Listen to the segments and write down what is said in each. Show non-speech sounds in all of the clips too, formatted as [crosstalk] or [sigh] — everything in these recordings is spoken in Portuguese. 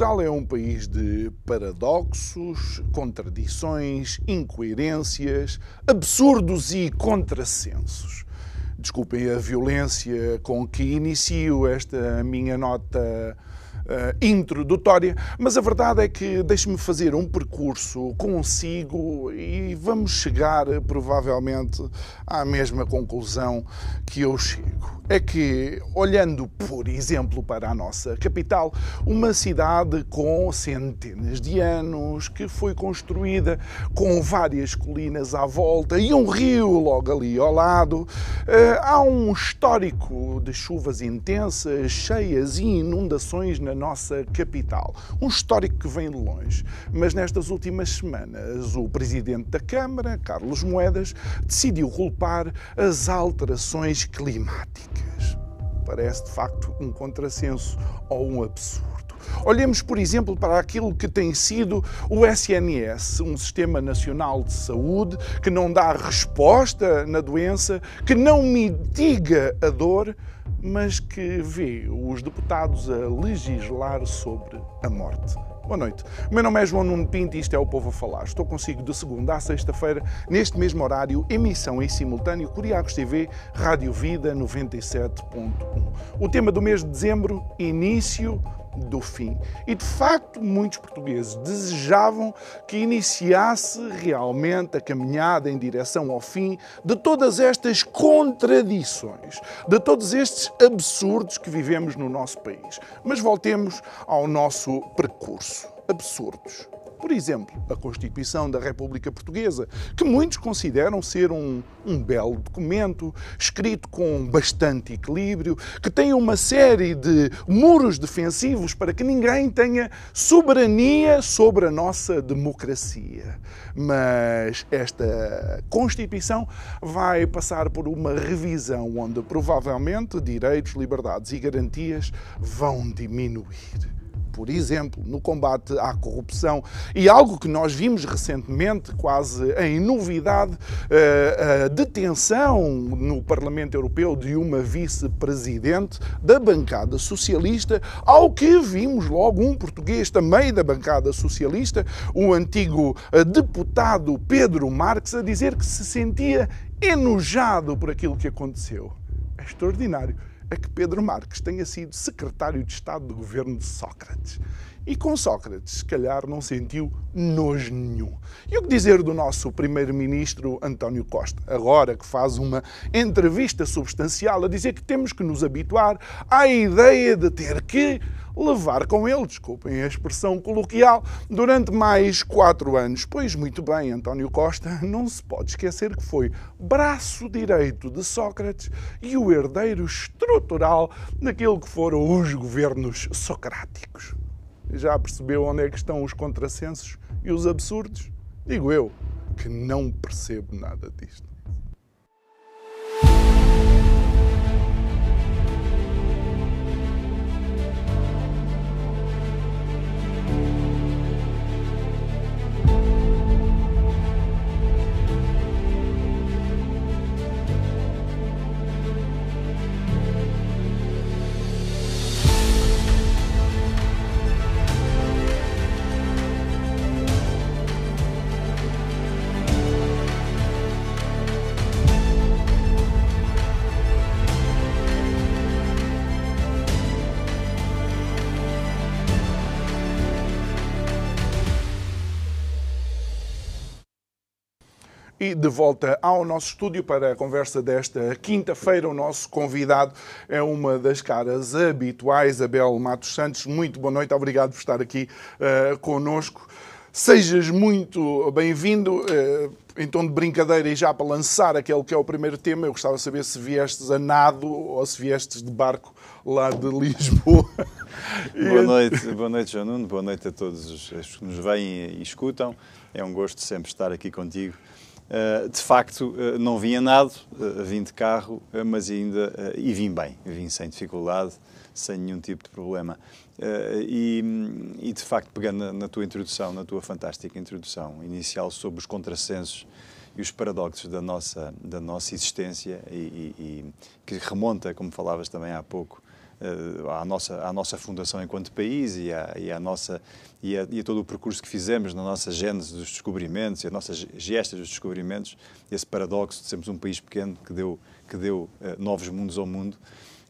Portugal é um país de paradoxos, contradições, incoerências, absurdos e contrassensos. Desculpem a violência com que inicio esta minha nota introdutória, mas a verdade é que deixe-me fazer um percurso consigo e vamos chegar provavelmente à mesma conclusão que eu chego. É que, olhando, por exemplo, para a nossa capital, uma cidade com centenas de anos, que foi construída com várias colinas à volta e um rio logo ali ao lado, há um histórico de chuvas intensas, cheias e inundações na nossa capital. Um histórico que vem de longe. Mas nestas últimas semanas, o presidente da Câmara, Carlos Moedas, decidiu culpar as alterações climáticas. Parece de facto um contrassenso ou um absurdo. Olhemos, por exemplo, para aquilo que tem sido o SNS, um Sistema Nacional de Saúde que não dá resposta na doença, que não mitiga a dor, mas que vê os deputados a legislar sobre a morte. Boa noite. O meu nome é João Nuno Pinto e isto é o Povo a Falar. Estou consigo de segunda a sexta-feira, neste mesmo horário, emissão em simultâneo, Curiacos TV, Rádio Vida 97.1. O tema do mês de dezembro, início do fim. E de facto, muitos portugueses desejavam que iniciasse realmente a caminhada em direção ao fim de todas estas contradições, de todos estes absurdos que vivemos no nosso país. Mas voltemos ao nosso percurso. Absurdos. Por exemplo, a Constituição da República Portuguesa, que muitos consideram ser um, um belo documento, escrito com bastante equilíbrio, que tem uma série de muros defensivos para que ninguém tenha soberania sobre a nossa democracia. Mas esta Constituição vai passar por uma revisão onde provavelmente direitos, liberdades e garantias vão diminuir por exemplo, no combate à corrupção. E algo que nós vimos recentemente, quase em novidade, eh, a detenção no Parlamento Europeu de uma vice-presidente da bancada socialista, ao que vimos logo um português também da bancada socialista, o antigo eh, deputado Pedro Marques, a dizer que se sentia enojado por aquilo que aconteceu. É extraordinário é que Pedro Marques tenha sido secretário de Estado do governo de Sócrates. E com Sócrates, se calhar, não sentiu nojo nenhum. E o que dizer do nosso primeiro-ministro António Costa, agora que faz uma entrevista substancial a dizer que temos que nos habituar à ideia de ter que levar com ele, desculpem a expressão coloquial, durante mais quatro anos. Pois muito bem, António Costa não se pode esquecer que foi braço direito de Sócrates e o herdeiro estrutural daquilo que foram os governos socráticos. Já percebeu onde é que estão os contrassensos e os absurdos? Digo eu, que não percebo nada disto. E de volta ao nosso estúdio para a conversa desta quinta-feira, o nosso convidado é uma das caras habituais, Abel Matos Santos. Muito boa noite, obrigado por estar aqui uh, conosco. Sejas muito bem-vindo. Eh, em tom de brincadeira e já para lançar aquele que é o primeiro tema, eu gostava de saber se viestes a nado ou se viestes de barco lá de Lisboa. [laughs] boa noite, boa noite, João Nuno, boa noite a todos os que nos veem e escutam. É um gosto sempre estar aqui contigo. Uh, de facto, uh, não vim a nado, uh, vim de carro, mas ainda. e vim bem, vim sem dificuldade, sem nenhum tipo de problema. E, e, de facto, pegando na, na, tua introdução, na tua fantástica introdução inicial sobre os contrassensos e os paradoxos da nossa, da nossa existência, e, e, e que remonta, como falavas também há pouco, eh, à nossa, à nossa fundação enquanto país e, à, e, à nossa, e, a, e a todo o percurso que fizemos na nossa gênese dos descobrimentos e as nossas gestas dos descobrimentos, esse paradoxo de sermos um país pequeno que deu, que deu uh, novos mundos ao mundo,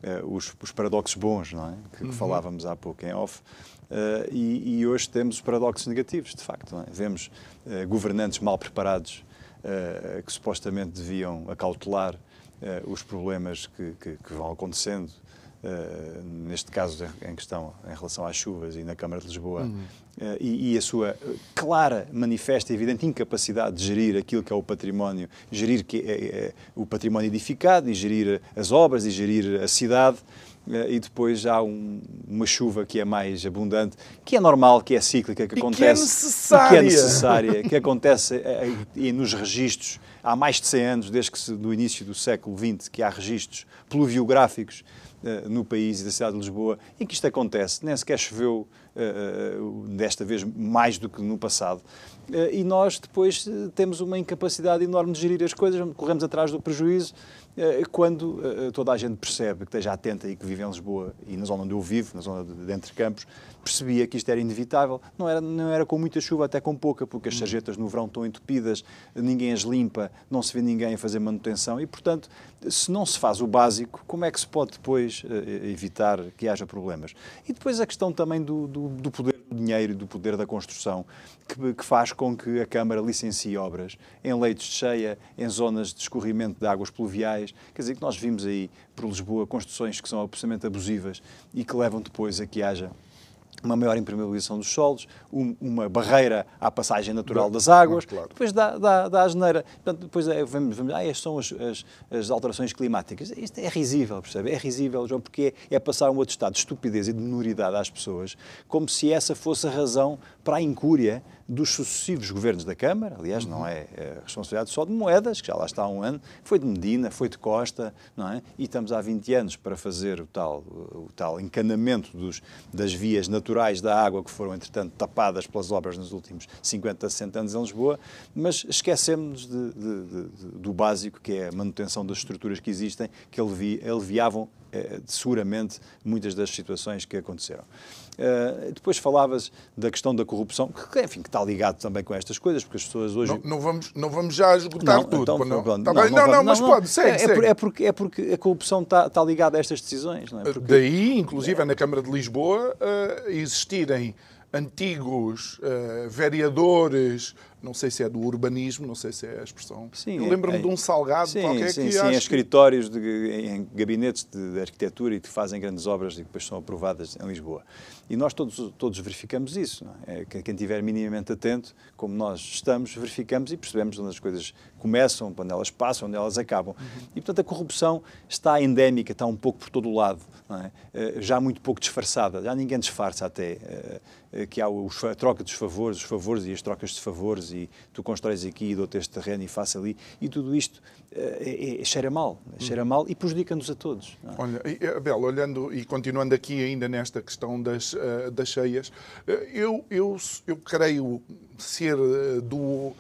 uh, os, os, paradoxos bons, não é? Que, uhum. falávamos há pouco em off. Uh, e, e, hoje temos os paradoxos negativos, de facto. É? Vemos governantes mal preparados que supostamente deviam acautelar os problemas que, que, que vão acontecendo Uh, neste caso em questão em relação às chuvas e na Câmara de Lisboa, uhum. uh, e, e, a sua clara, manifesta e evidente incapacidade de gerir aquilo que é o património, gerir que é, é, o património edificado e gerir as obras e gerir a cidade. Uh, e depois há um, uma chuva que é mais abundante, que é normal, que é cíclica, que e acontece. Que é necessária. Que é necessária, que acontece e nos registros há mais de 100 anos, desde que se, do início do século XX, que há registros pluviográficos eh, no país e da cidade de Lisboa em que isto acontece. Nem sequer choveu desta vez mais do que no passado. Uh, e nós depois temos uma incapacidade enorme de gerir as coisas, corremos atrás do prejuízo quando toda a gente percebe que esteja atenta e que vive em Lisboa e na zona onde eu vivo, na zona de, Entre Campos, percebia que isto era inevitável. Não era, não era com muita chuva, até com pouca, porque as sarjetas no verão estão entupidas, ninguém as limpa, não se vê ninguém a fazer manutenção e, portanto, se não se faz o básico, como é que se pode depois evitar que haja problemas? E depois a questão também do, do, do poder do dinheiro e do poder da construção, que, que, faz com que a Câmara licencie obras em leitos de cheia, em zonas de escorrimento de águas pluviais. Quer dizer, que nós vimos aí por Lisboa construções que são absolutamente abusivas e que levam depois a que haja uma maior impermeabilização dos solos, um, uma barreira à passagem natural das águas, claro. depois dá, dá, dá a geneira. Portanto, depois é, vamos, vamos, ah, estas são as, as, as, alterações climáticas. Isto é risível, percebe? É risível, João, porque é, é passar um outro estado de estupidez e de minoridade às pessoas, como se essa fosse a razão para a incúria dos sucessivos governos da Câmara, aliás, não é, é responsabilidade só de Moedas, que já lá está há um ano, foi de Medina, foi de Costa, não é? E estamos há 20 anos para fazer o tal, o tal encanamento dos, das vias naturais da água que foram, entretanto, tapadas pelas obras nos últimos 50, 60 anos em Lisboa, mas esquecemos de, de, de, do básico, que é a manutenção das estruturas que existem, que aliviavam eh, seguramente muitas das situações que aconteceram. Uh, depois falavas da questão da corrupção, que, enfim, que está ligado também com estas coisas, porque as pessoas hoje... Não, não vamos, não vamos já esgotar não, tudo. Então, não, não, tá não, não, não, mas pode, segue, é, segue. É, porque, é porque a corrupção está, está ligada a estas decisões. Não é? Porque... Daí, inclusive, é na Câmara de Lisboa uh, existirem antigos uh, vereadores, não sei se é do urbanismo, não sei se é a expressão. Sim, Eu lembro-me é, de um salgado sim, qualquer sim, que sim, acho em escritórios, de, em gabinetes de, de, arquitetura e que fazem grandes obras e que depois são aprovadas em Lisboa. E nós todos, todos verificamos isso. É? Quem estiver minimamente atento, como nós estamos, verificamos e percebemos onde as coisas começam, onde elas passam, onde elas acabam. Uhum. E, portanto, a corrupção está endémica, está um pouco por todo o lado, é? Eh, já muito pouco disfarçada, já ninguém disfarça até eh, eh, que há a troca dos favores, os favores e as trocas de favores e tu constróis aqui e dou-te este terreno e faço ali e tudo isto é, é, cheira mal, cheira mal e prejudica-nos a todos. É? Olha, Abel, olhando e continuando aqui ainda nesta questão das, das cheias, eu, eu, eu creio ser do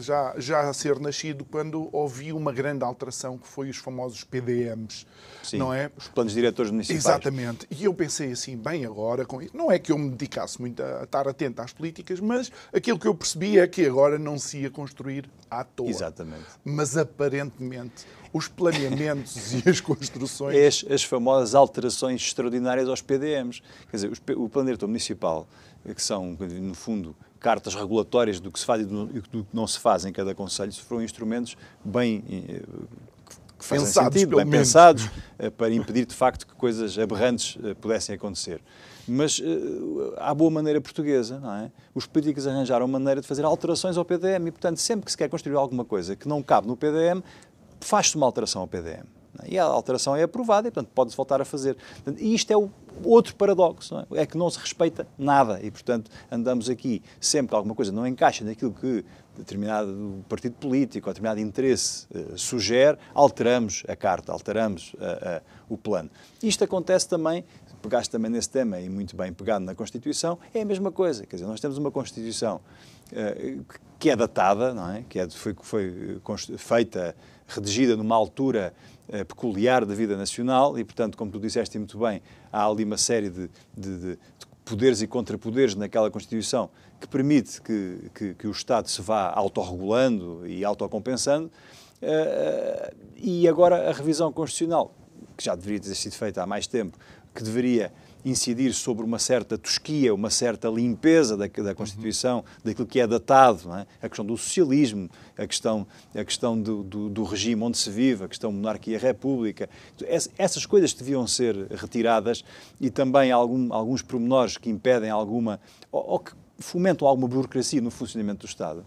já, já a ser nascido quando ouvi uma grande alteração que foi os famosos PDMs, Sim, não é? Os planos diretores municipais. Exatamente. E eu pensei assim, bem agora, com isso. não é que eu me dedicasse muito a estar atento às políticas, mas aquilo que eu percebi é que agora não se ia construir à toa. Exatamente. Mas aparentemente os planeamentos [laughs] e as construções. As, as famosas alterações extraordinárias aos PDMs. Quer dizer, o plano diretor municipal, que são, no fundo, cartas regulatórias do que se faz e do que não se faz em cada Conselho, foram instrumentos bem eh, fazem pensados, sentido, bem menos. pensados, uh, para impedir de facto que coisas aberrantes uh, pudessem acontecer. Mas uh, à boa maneira portuguesa, não é? Os políticos arranjaram maneira de fazer alterações ao PDM e, portanto, sempre que se quer construir alguma coisa que não cabe no PDM, faz-se uma alteração ao PDM. E a alteração é aprovada e, portanto, pode-se voltar a fazer. E isto é o outro paradoxo, é? é? que não se respeita nada e, portanto, andamos aqui, sempre que alguma coisa não encaixa naquilo que determinado partido político ou determinado interesse uh, sugere, alteramos a carta, alteramos uh, uh, o plano. Isto acontece também, pegaste também nesse tema e muito bem pegado na Constituição, é a mesma coisa. Quer dizer, nós temos uma Constituição que é datada, não é? que é, foi, foi feita, redigida numa altura peculiar da vida nacional e, portanto, como tu disseste muito bem, há ali uma série de, de, de poderes e contrapoderes naquela Constituição que permite que, que, que o Estado se vá autorregulando e autocompensando. Uh, e agora a revisão constitucional, que já deveria ter sido feita há mais tempo, que deveria incidir sobre uma certa tosquia, uma certa limpeza da, da Constituição, uhum. daquilo que é datado, é? a questão do socialismo, a questão, a questão do, do, do, regime onde se vive, a questão monarquia-república. Essas coisas deviam ser retiradas e também algum, alguns pormenores que impedem alguma, ou, ou que fomentam alguma burocracia no funcionamento do Estado.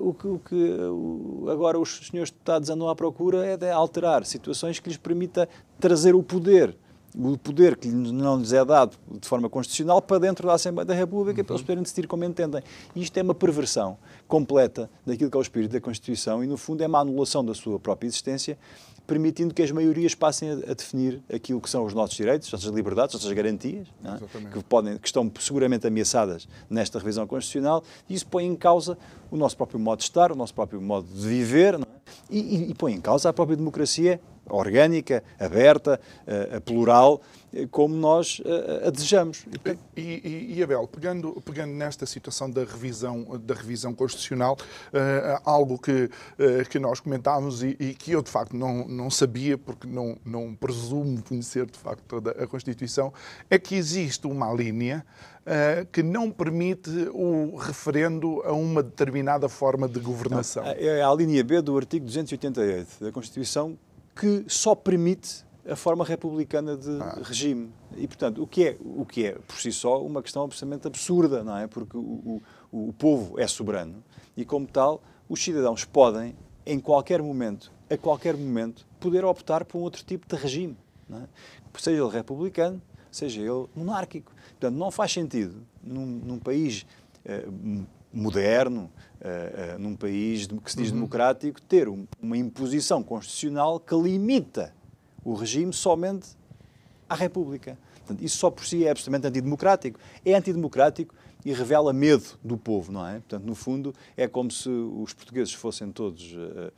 O que, o que, agora os senhores deputados andam à procura é de alterar situações que lhes permita trazer o poder o poder que não lhes é dado de forma constitucional para dentro da Assembleia da República uhum. para eles poderem decidir como entendem. E isto é uma perversão completa daquilo que é o espírito da Constituição e, no fundo, é uma anulação da sua própria existência, permitindo que as maiorias passem a, a definir aquilo que são os nossos direitos, as nossas liberdades, as nossas garantias, é? que, podem, que estão seguramente ameaçadas nesta revisão constitucional, e isso põe em causa o nosso próprio modo de estar, o nosso próprio modo de viver, é? e, e, e põe em causa a própria democracia orgânica, aberta, uh, plural, uh, como nós uh, a desejamos. E, e, e, Abel, pegando, pegando nesta situação da revisão, da revisão constitucional, algo que, que nós comentámos e, e, que eu de facto não, não sabia, porque não, não presumo conhecer de facto toda a Constituição, é que existe uma linha que não permite o referendo a uma determinada forma de governação. Não, é a linha B do artigo 288 da Constituição que só permite a forma republicana de ah. regime. E, portanto, o que, é, o que é, por si só, uma questão absolutamente absurda, não é? Porque o, o, o povo é soberano e, como tal, os cidadãos podem, em qualquer momento, a qualquer momento, poder optar por um outro tipo de regime. É? Seja ele republicano, seja ele monárquico. Portanto, não faz sentido, num, num país eh, moderno, uh, uh, num país que se diz uhum. democrático, ter um, uma imposição constitucional que limita o regime somente à República. Portanto, isso só por si é absolutamente antidemocrático. É antidemocrático e revela medo do povo, não é? Portanto, no fundo, é como se os portugueses fossem todos uh,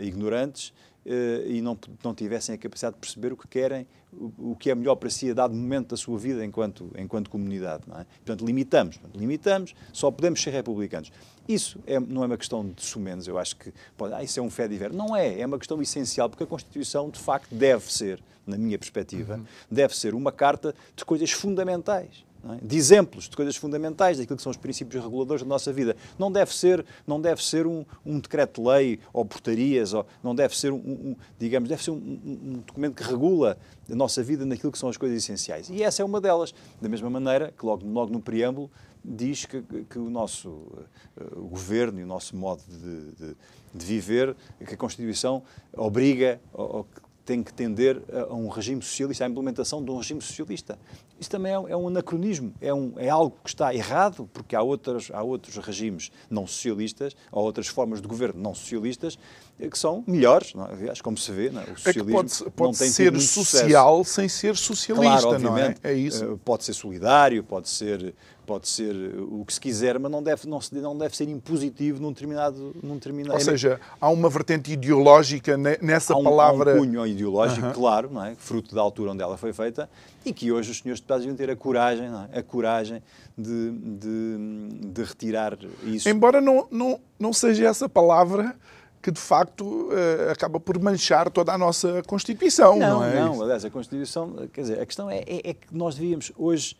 ignorantes e não, não tivessem a capacidade de perceber o que querem, o, o, que é melhor para si a dado momento da sua vida enquanto, enquanto comunidade. Não é? Portanto, limitamos, limitamos, só podemos ser republicanos. Isso é, não é uma questão de sumenos, eu acho que pode, ah, isso é um fé de ver. Não é, é uma questão essencial, porque a Constituição, de facto, deve ser, na minha perspectiva, uhum. deve ser uma carta de coisas fundamentais é? de exemplos de coisas fundamentais, daquilo que são os princípios reguladores da nossa vida. Não deve ser, não deve ser um, um decreto-lei ou portarias, ou, não deve ser, um, um digamos, deve ser um, um, documento que regula a nossa vida naquilo que são as coisas essenciais. E essa é uma delas. Da mesma maneira que logo, logo no preâmbulo diz que, que o nosso uh, governo e o nosso modo de, de, de, viver, que a Constituição obriga, ou, ou tem que tender a um regime socialista, à implementação de um regime socialista. Isso também é, é um anacronismo, é, um, é algo que está errado, porque há, outras, há outros regimes não socialistas, há outras formas de governo não socialistas, eh, que são melhores, não é? aliás, como se vê, não é? o socialismo é pode, pode ser social sem ser socialista, claro, obviamente, não é? É isso. Eh, pode ser solidário, pode ser pode ser o que se quiser, mas não deve, não, não deve ser impositivo num determinado, num determinado... Ou seja, há uma vertente ideológica nessa há um, palavra... Há um cunho ideológico, uh -huh. claro, não é? fruto da altura onde ela foi feita, e que hoje os senhores deputados deviam ter a coragem, é? a coragem de, de, de, retirar isso. Embora não, não, não seja essa palavra que de facto uh, acaba por manchar toda a nossa Constituição, não, não é? Não, aliás, a Constituição, quer dizer, a questão é, é, é que nós devíamos hoje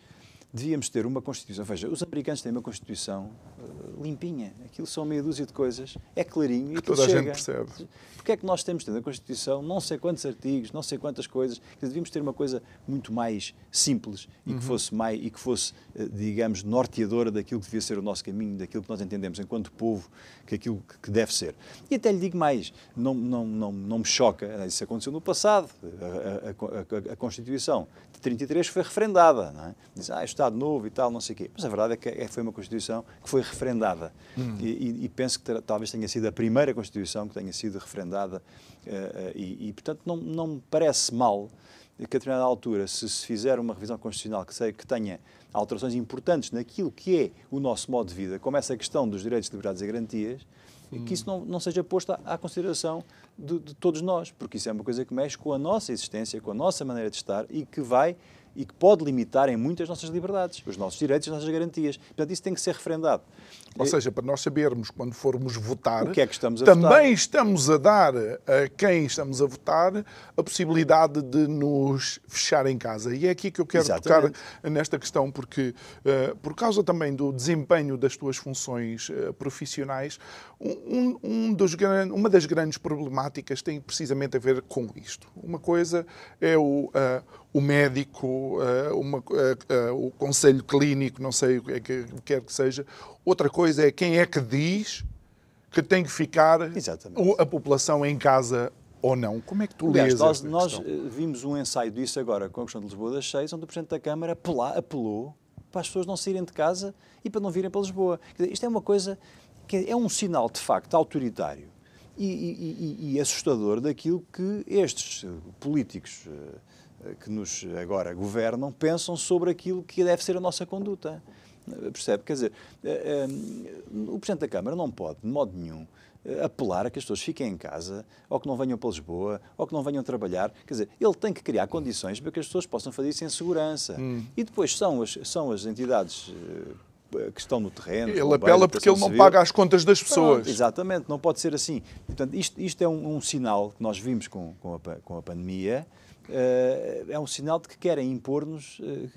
devíamos ter uma Constituição. Veja, os americanos têm uma Constituição limpinha. Aquilo são meia dúzia de coisas, é clarinho e toda chega. a gente percebe. Porque é que nós temos na Constituição não sei quantos artigos, não sei quantas coisas, que devíamos ter uma coisa muito mais simples e Uhum. que fosse mais e que fosse, eh, digamos, norteadora daquilo que devia ser o nosso caminho, daquilo que nós entendemos enquanto povo, que aquilo que deve ser. E até lhe digo mais, não, não, não, não me choca, eh, isso aconteceu no passado, a, a, a, a Constituição de 33 foi referendada, não é? Diz, ah, Estado novo e tal, não sei o quê. Mas a verdade é que é- foi uma Constituição que foi referendada. E, e- e penso que ter- talvez tenha sido a primeira Constituição que tenha sido referendada. eh, eh, e, e, portanto, não, não me parece mal que a determinada altura, se se fizer uma revisão constitucional que, sei, que tenha alterações importantes naquilo que é o nosso modo de vida, como essa questão dos direitos, liberdades e garantias, que isso não, não seja posto à, à consideração de, de todos nós, porque isso é uma coisa que mexe com a nossa existência, com a nossa maneira de estar e que vai e que pode limitar em muitas nossas liberdades, os nossos direitos e as nossas garantias. Portanto, isso tem que ser referendado. Ou seja, para nós sabermos quando formos votar, é estamos também votar? estamos a dar a quem estamos a votar a possibilidade de nos fechar em casa. E é aqui que eu quero Exatamente. tocar nesta questão, porque eh, por causa também do desempenho das tuas funções eh, profissionais, um, um dos, uma das grandes problemáticas tem precisamente a ver com isto. Uma coisa é o, eh, o médico, uma, o conselho clínico, não sei o que é que quer que seja. Outra coisa é quem é que diz que tem que ficar Exatamente. a população em casa ou não. Como é que tu Aliás, lês nós, esta nós, eh, vimos um ensaio disso agora com a questão de Lisboa das Seis, onde o Presidente da Câmara apela- apelou para as pessoas não saírem de casa e para não virem para Lisboa. Dizer, isto é uma coisa que é um sinal, de facto, autoritário e, e- e- e assustador daquilo que estes eh, políticos eh, que nos agora governam pensam sobre aquilo que deve ser a nossa conduta. Percebe? Quer dizer, eh, eh, o Presidente da Câmara não pode, de modo nenhum, eh, apelar a que as pessoas fiquem em casa, ou que não venham para Lisboa, ou que não venham trabalhar. Quer dizer, ele tem que criar condições para que as pessoas possam fazer isso em segurança. Hum. E depois são as, são as entidades que estão no terreno. Ele apela porque ele não civil. paga as contas das pessoas. Exatamente, não pode ser assim. Portanto, isto, isto é um, um sinal que nós vimos com, com, a, com a pandemia, é um sinal de que querem impor-nos, eh,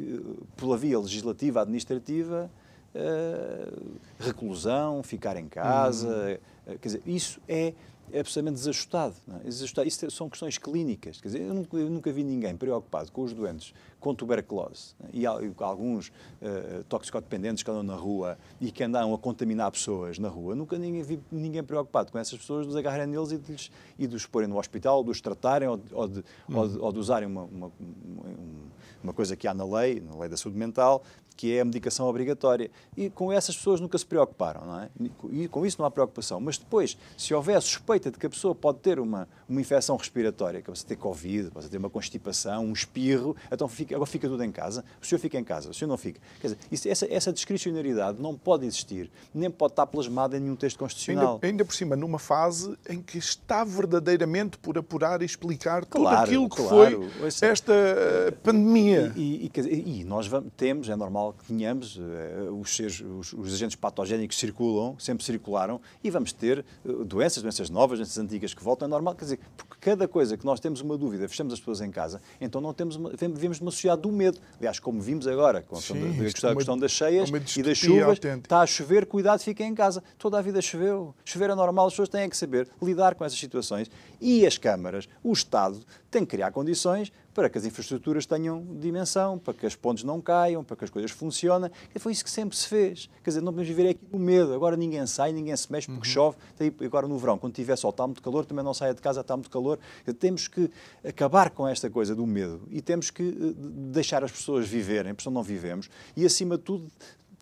pela via legislativa, administrativa, eh, reclusão, ficar em casa. eh, quer dizer, isso é absolutamente desajustado. É? Desajustado. Isso são questões clínicas. Quer dizer, eu nunca, eu nunca vi ninguém preocupado com os doentes com tuberculose é? e e alguns eh, toxicodependentes que andam na rua e que andam a contaminar pessoas na rua. Nunca ninguém vi ninguém preocupado com essas pessoas, de os agarrarem neles e de, lhes- e de os porem no hospital, de os tratarem ou de, ou de, ou de- ou de usarem uma, uma, um- uma coisa que há na lei, na lei da saúde mental, que é a medicação obrigatória. E com essas pessoas nunca se preocuparam, não é? E com isso não há preocupação. Mas depois, se houver suspeita de que a pessoa pode ter uma, uma infecção respiratória, que você ter Covid, você ter uma constipação, um espirro, então fica, agora fica tudo em casa. O senhor fica em casa, o senhor não fica. Quer dizer, isso- essa, essa discricionariedade não pode existir, nem pode estar plasmada em nenhum texto constitucional. Ainda, ainda por cima, numa fase em que está verdadeiramente por apurar e explicar tudo Claro, aquilo que claro. foi esta eh, pandemia. E, e- dizer, e nós vamos- temos, é normal que tenhamos, eh, os, seres- os- os agentes patogénicos circulam, sempre circularam, e vamos ter eh, doenças, doenças novas, doenças antigas que voltam, é normal, quer dizer, porque cada coisa que nós temos uma dúvida, fechamos as pessoas em casa, então não temos uma, vivemos numa sociedade do medo. Aliás, como vimos agora, com a questão, Sim, da, da isto questão, é a uma- das cheias é e das chuvas, autêntica. está a chover, cuidado, fiquem em casa. Toda a vida choveu. Chover é normal, as pessoas têm que saber lidar com essas situações. E as câmaras, o Estado, tem que criar condições para que as infraestruturas tenham dimensão, para que as pontes não caiam, para que as coisas funcionem. E foi isso que sempre se fez. Quer dizer, não podemos viver aqui no medo. Agora ninguém sai, ninguém se mexe porque chove. Tem- Agora no verão, quando tiver sol, está muito calor, também não saia de casa, está muito calor. Temos que acabar com esta coisa do medo e temos que eh, deixar as pessoas viverem, porque não vivemos. E acima de tudo,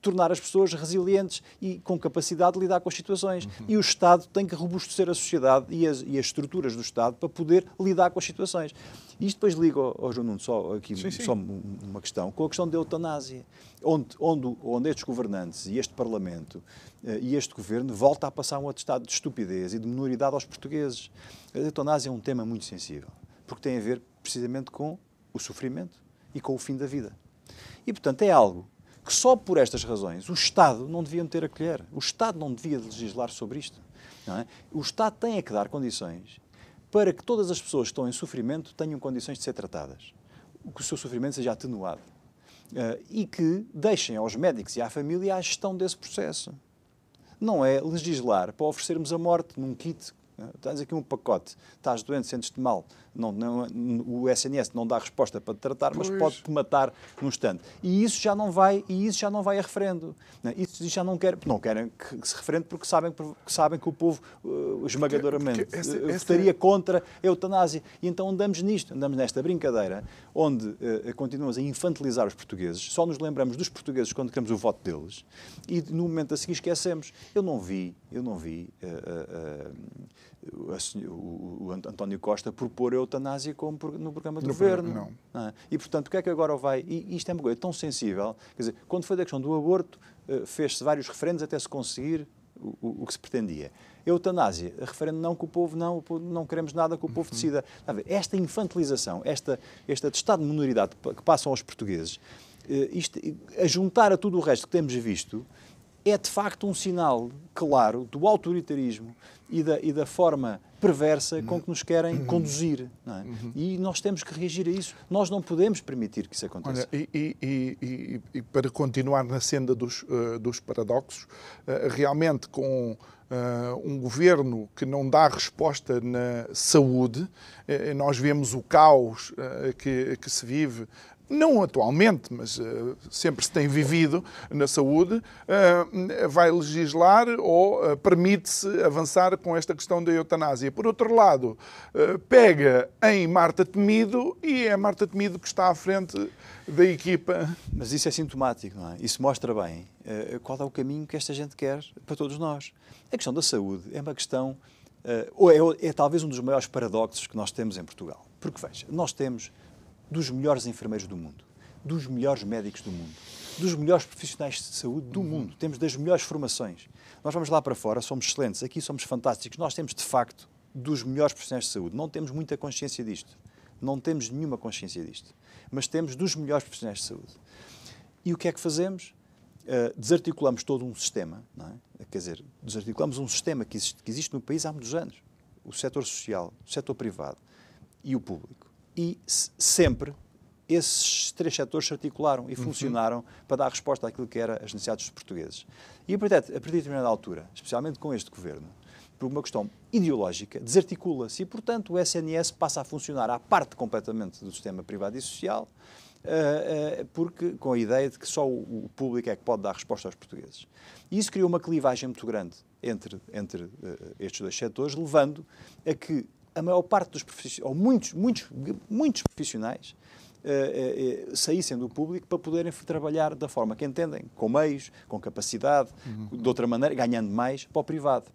tornar as pessoas resilientes e com capacidade de lidar com as situações. E o Estado tem que robustecer a sociedade e as, e as estruturas do Estado para poder lidar com as situações. E isto depois liga ao, ao João Nuno, só aqui Sim, só um- uma questão, com a questão da eutanásia, onde, onde, onde estes governantes e este Parlamento eh, e este Governo volta a passar um atestado de estupidez e de minoridade aos portugueses. A eutanásia é um tema muito sensível, porque tem a ver precisamente com o sofrimento e com o fim da vida. E, portanto, é algo que só por estas razões o Estado não devia meter a colher. O Estado não devia legislar sobre isto. é? O Estado tem é que dar condições para que todas as pessoas que estão em sofrimento tenham condições de ser tratadas. Que o seu sofrimento seja atenuado. Eh, e que deixem aos médicos e à família a gestão desse processo. não é legislar para oferecermos a morte num kit Tens aqui um pacote, estás doente, sentes-te mal, não, não, o SNS não dá resposta para te tratar, mas pode-te matar num instante. E isso já não vai, e isso já não vai a referendo. Isso já não quer, não querem que se referendo porque sabem que, sabem que o povo uh, esmagadoramente porque, porque essa, uh, votaria contra a eutanásia. E então andamos nisto, andamos nesta brincadeira, onde uh, continuamos a infantilizar os portugueses, só nos lembramos dos portugueses quando queremos o voto deles, e no momento a seguir esquecemos. Eu não vi, eu não vi uh, o, António Costa propor a eutanásia como no programa do no governo. Programa, não. É? E, portanto, o que é que agora vai. E isto é uma coisa tão sensível. Quer dizer, quando foi da questão do aborto, eh, fez-se vários referendos até se conseguir o, o, que se pretendia. Eutanásia, referendo não que o povo não, não queremos nada que o povo uhum. decida. Esta infantilização, esta, este estado de minoridade que passam aos portugueses, eh, isto, a juntar a tudo o resto que temos visto, é de facto um sinal claro do autoritarismo e da, e da forma perversa com que nos querem uhum. conduzir. É? Uhum. E nós temos que reagir a isso. Nós não podemos permitir que isso aconteça. Olha, e, e, e, para continuar na senda dos, uh, dos paradoxos, uh, realmente com uh, um governo que não dá resposta na saúde, nós vemos o caos que, que se vive não atualmente, mas uh, sempre se tem vivido na saúde, uh, vai legislar ou uh, permite-se avançar com esta questão da eutanásia. Por outro lado, pega em Marta Temido e é Marta Temido que está à frente da equipa. Mas isso é sintomático, não é? Isso mostra bem qual é o caminho que esta gente quer para todos nós. A questão da saúde é uma questão, ou é, é talvez um dos maiores paradoxos que nós temos em Portugal. Porque, veja, nós temos dos melhores enfermeiros do mundo, dos melhores médicos do mundo, dos melhores profissionais de saúde do mundo. Temos das melhores formações. Nós vamos lá para fora, somos excelentes, aqui somos fantásticos. Nós temos, de facto, dos melhores profissionais de saúde. Não temos muita consciência disto. Não temos nenhuma consciência disto. Mas temos dos melhores profissionais de saúde. E o que é que fazemos? Uh, desarticulamos todo um sistema, é? quer dizer, desarticulamos um sistema que existe, que existe no país há muitos anos. O setor social, o setor privado e o público e sempre esses três setores se articularam e uhum. funcionaram para dar resposta àquilo que eram as necessidades dos portugueses. E a partir, a partir de determinada altura, especialmente com este governo, por uma questão ideológica, desarticula-se e, portanto, o SNS passa a funcionar à parte completamente do sistema privado e social, uh, uh, porque com a ideia de que só o, o, público é que pode dar resposta aos portugueses. E isso criou uma clivagem muito grande entre, entre uh, estes dois setores, levando a que a maior parte dos profissionais, ou muitos, muitos, muitos profissionais, uh, uh, saíssem do público para poderem trabalhar da forma que entendem, com meios, com capacidade, uhum. de outra maneira, ganhando mais para o privado.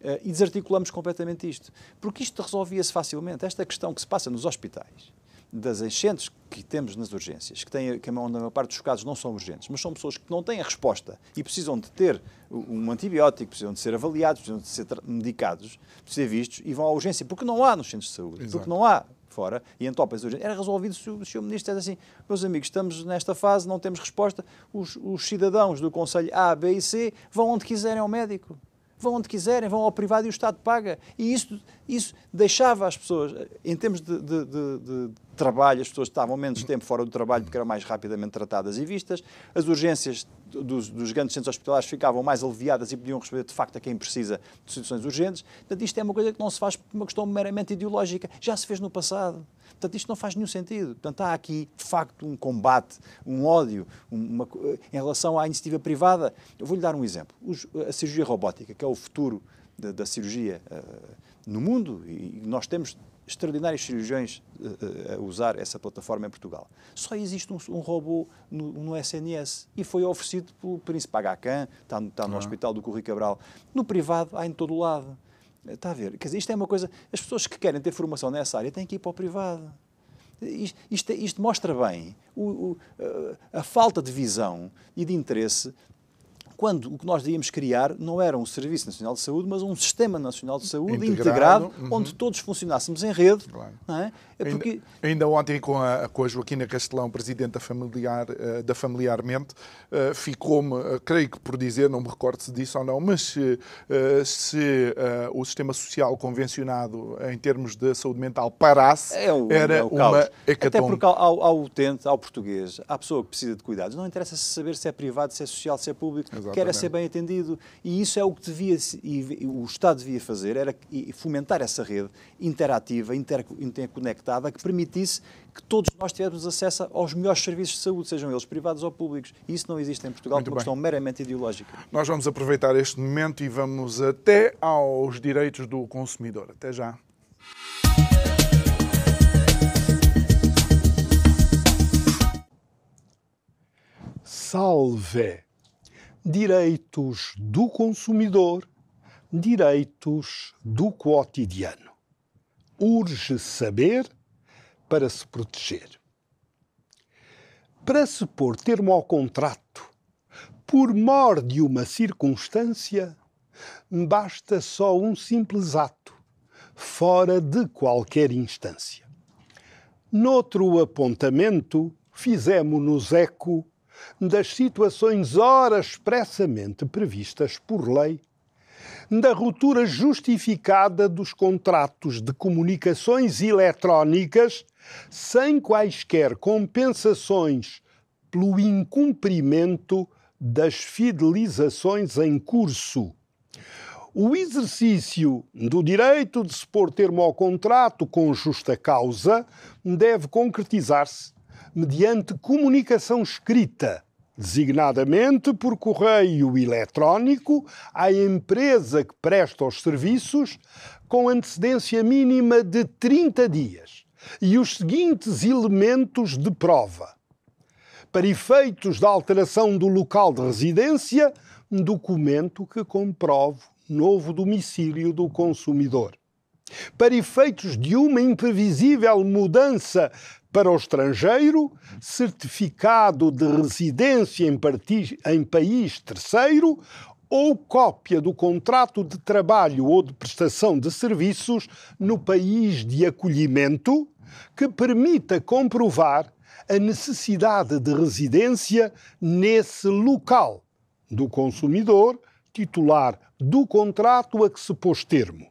Uh, e desarticulamos completamente isto. Porque isto resolvia-se facilmente. Esta questão que se passa nos hospitais, das enchentes que temos nas urgências, que, têm, que a maior parte dos casos não são urgentes, mas são pessoas que não têm a resposta e precisam de ter um antibiótico, precisam de ser avaliados, precisam de ser medicados, de ser vistos e vão à urgência, porque não há nos centros de saúde, Exato. porque não há fora e entopem as urgências. Era resolvido se o Sr. Ministro dissesse assim, meus amigos, estamos nesta fase, não temos resposta, os, os cidadãos do Conselho A, B e C vão onde quiserem ao médico vão onde quiserem, vão ao privado e o Estado paga. E isso, isso deixava as pessoas, em termos de, de, de, de trabalho, as pessoas estavam menos tempo fora do trabalho porque eram mais rapidamente tratadas e vistas, as urgências dos, dos grandes centros hospitalares ficavam mais aliviadas e podiam responder de facto a quem precisa de soluções urgentes. Portanto, isto é uma coisa que não se faz por uma questão meramente ideológica, já se fez no passado. Portanto, isto não faz nenhum sentido. Portanto, há aqui, de facto, um combate, um ódio uma, em relação à iniciativa privada. Eu vou-lhe dar um exemplo. Os, a cirurgia robótica, que é o futuro da, da cirurgia uh, no mundo, e nós temos extraordinários cirurgiões uh, a usar essa plataforma em Portugal. Só existe um, um robô no, no, SNS e foi oferecido pelo Príncipe Agacan, está, está no ah. Hospital do Correio Cabral. No privado, há em todo o lado. Está a ver? Quer dizer, isto é uma coisa. As pessoas que querem ter formação nessa área têm que ir para o privado. Isto, isto, isto mostra bem o, o, a, falta de visão e de interesse quando o que nós devíamos criar não era um Serviço Nacional de Saúde, mas um Sistema Nacional de Saúde integrado, integrado uhum. onde todos funcionássemos em rede. Claro. É? É porque... ainda, ainda, ontem, com a, com a Joaquina Castelão, Presidente da, familiar, uh, da Familiarmente, uh, ficou-me, uh, creio que por dizer, não me recordo se disse ou não, mas se, se o sistema social convencionado em termos de saúde mental parasse, é o, era é uma hecatombe. Até porque ao, ao utente, ao português, à pessoa que precisa de cuidados, não interessa saber se é privado, se é social, se é público. Exato quer é ser bem atendido. E isso é o que devia, e o Estado devia fazer, era fomentar essa rede interativa, inter, interconectada, que permitisse que todos nós tivéssemos acesso aos melhores serviços de saúde, sejam eles privados ou públicos. E isso não existe em Portugal Muito por uma bem. questão meramente ideológica. Nós vamos aproveitar este momento e vamos até aos direitos do consumidor. Até já. Salve! Direitos do consumidor, direitos do cotidiano. Urge saber para se proteger. Para se pôr termo ao contrato, por mor de uma circunstância, basta só um simples ato, fora de qualquer instância. Noutro apontamento, fizemo-nos eco das situações ora expressamente previstas por lei da ruptura justificada dos contratos de comunicações eletrónicas sem quaisquer compensações pelo incumprimento das fidelizações em curso. O exercício do direito de se pôr termo ao contrato com justa causa deve concretizar-se mediante comunicação escrita designadamente por correio eletrónico à empresa que presta os serviços, com antecedência mínima de 30 dias, e os seguintes elementos de prova. Para efeitos da alteração do local de residência, um documento que comprove novo domicílio do consumidor. Para efeitos de uma imprevisível mudança para o estrangeiro, certificado de residência em, em país terceiro ou cópia do contrato de trabalho ou de prestação de serviços no país de acolhimento que permita comprovar a necessidade de residência nesse local do consumidor titular do contrato a que se pôs termo.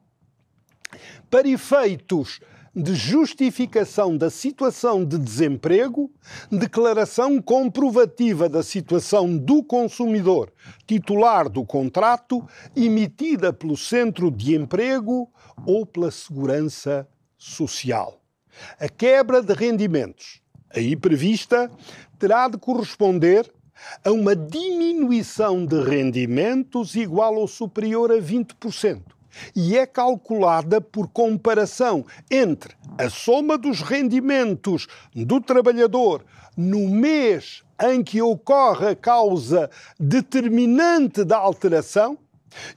Para efeitos de justificação da situação de desemprego, declaração comprovativa da situação do consumidor titular do contrato, emitida pelo Centro de Emprego ou pela Segurança Social. A quebra de rendimentos, aí prevista, terá de corresponder a uma diminuição de rendimentos igual ou superior a 20% e é calculada por comparação entre a soma dos rendimentos do trabalhador no mês em que ocorre a causa determinante da alteração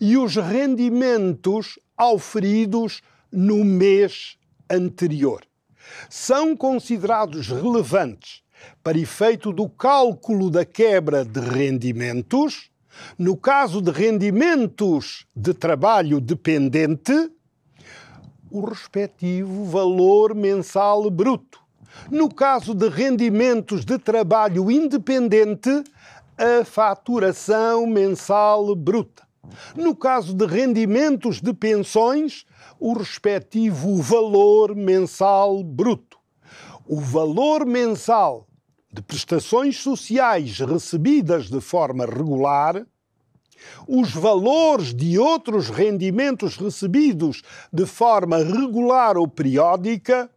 e os rendimentos auferidos no mês anterior. São considerados relevantes para efeito do cálculo da quebra de rendimentos no caso de rendimentos de trabalho dependente, o respectivo valor mensal bruto. No caso de rendimentos de trabalho independente, a faturação mensal bruta. No caso de rendimentos de pensões, o respectivo valor mensal bruto. O valor mensal de prestações sociais recebidas de forma regular, os valores de outros rendimentos recebidos de forma regular ou periódica,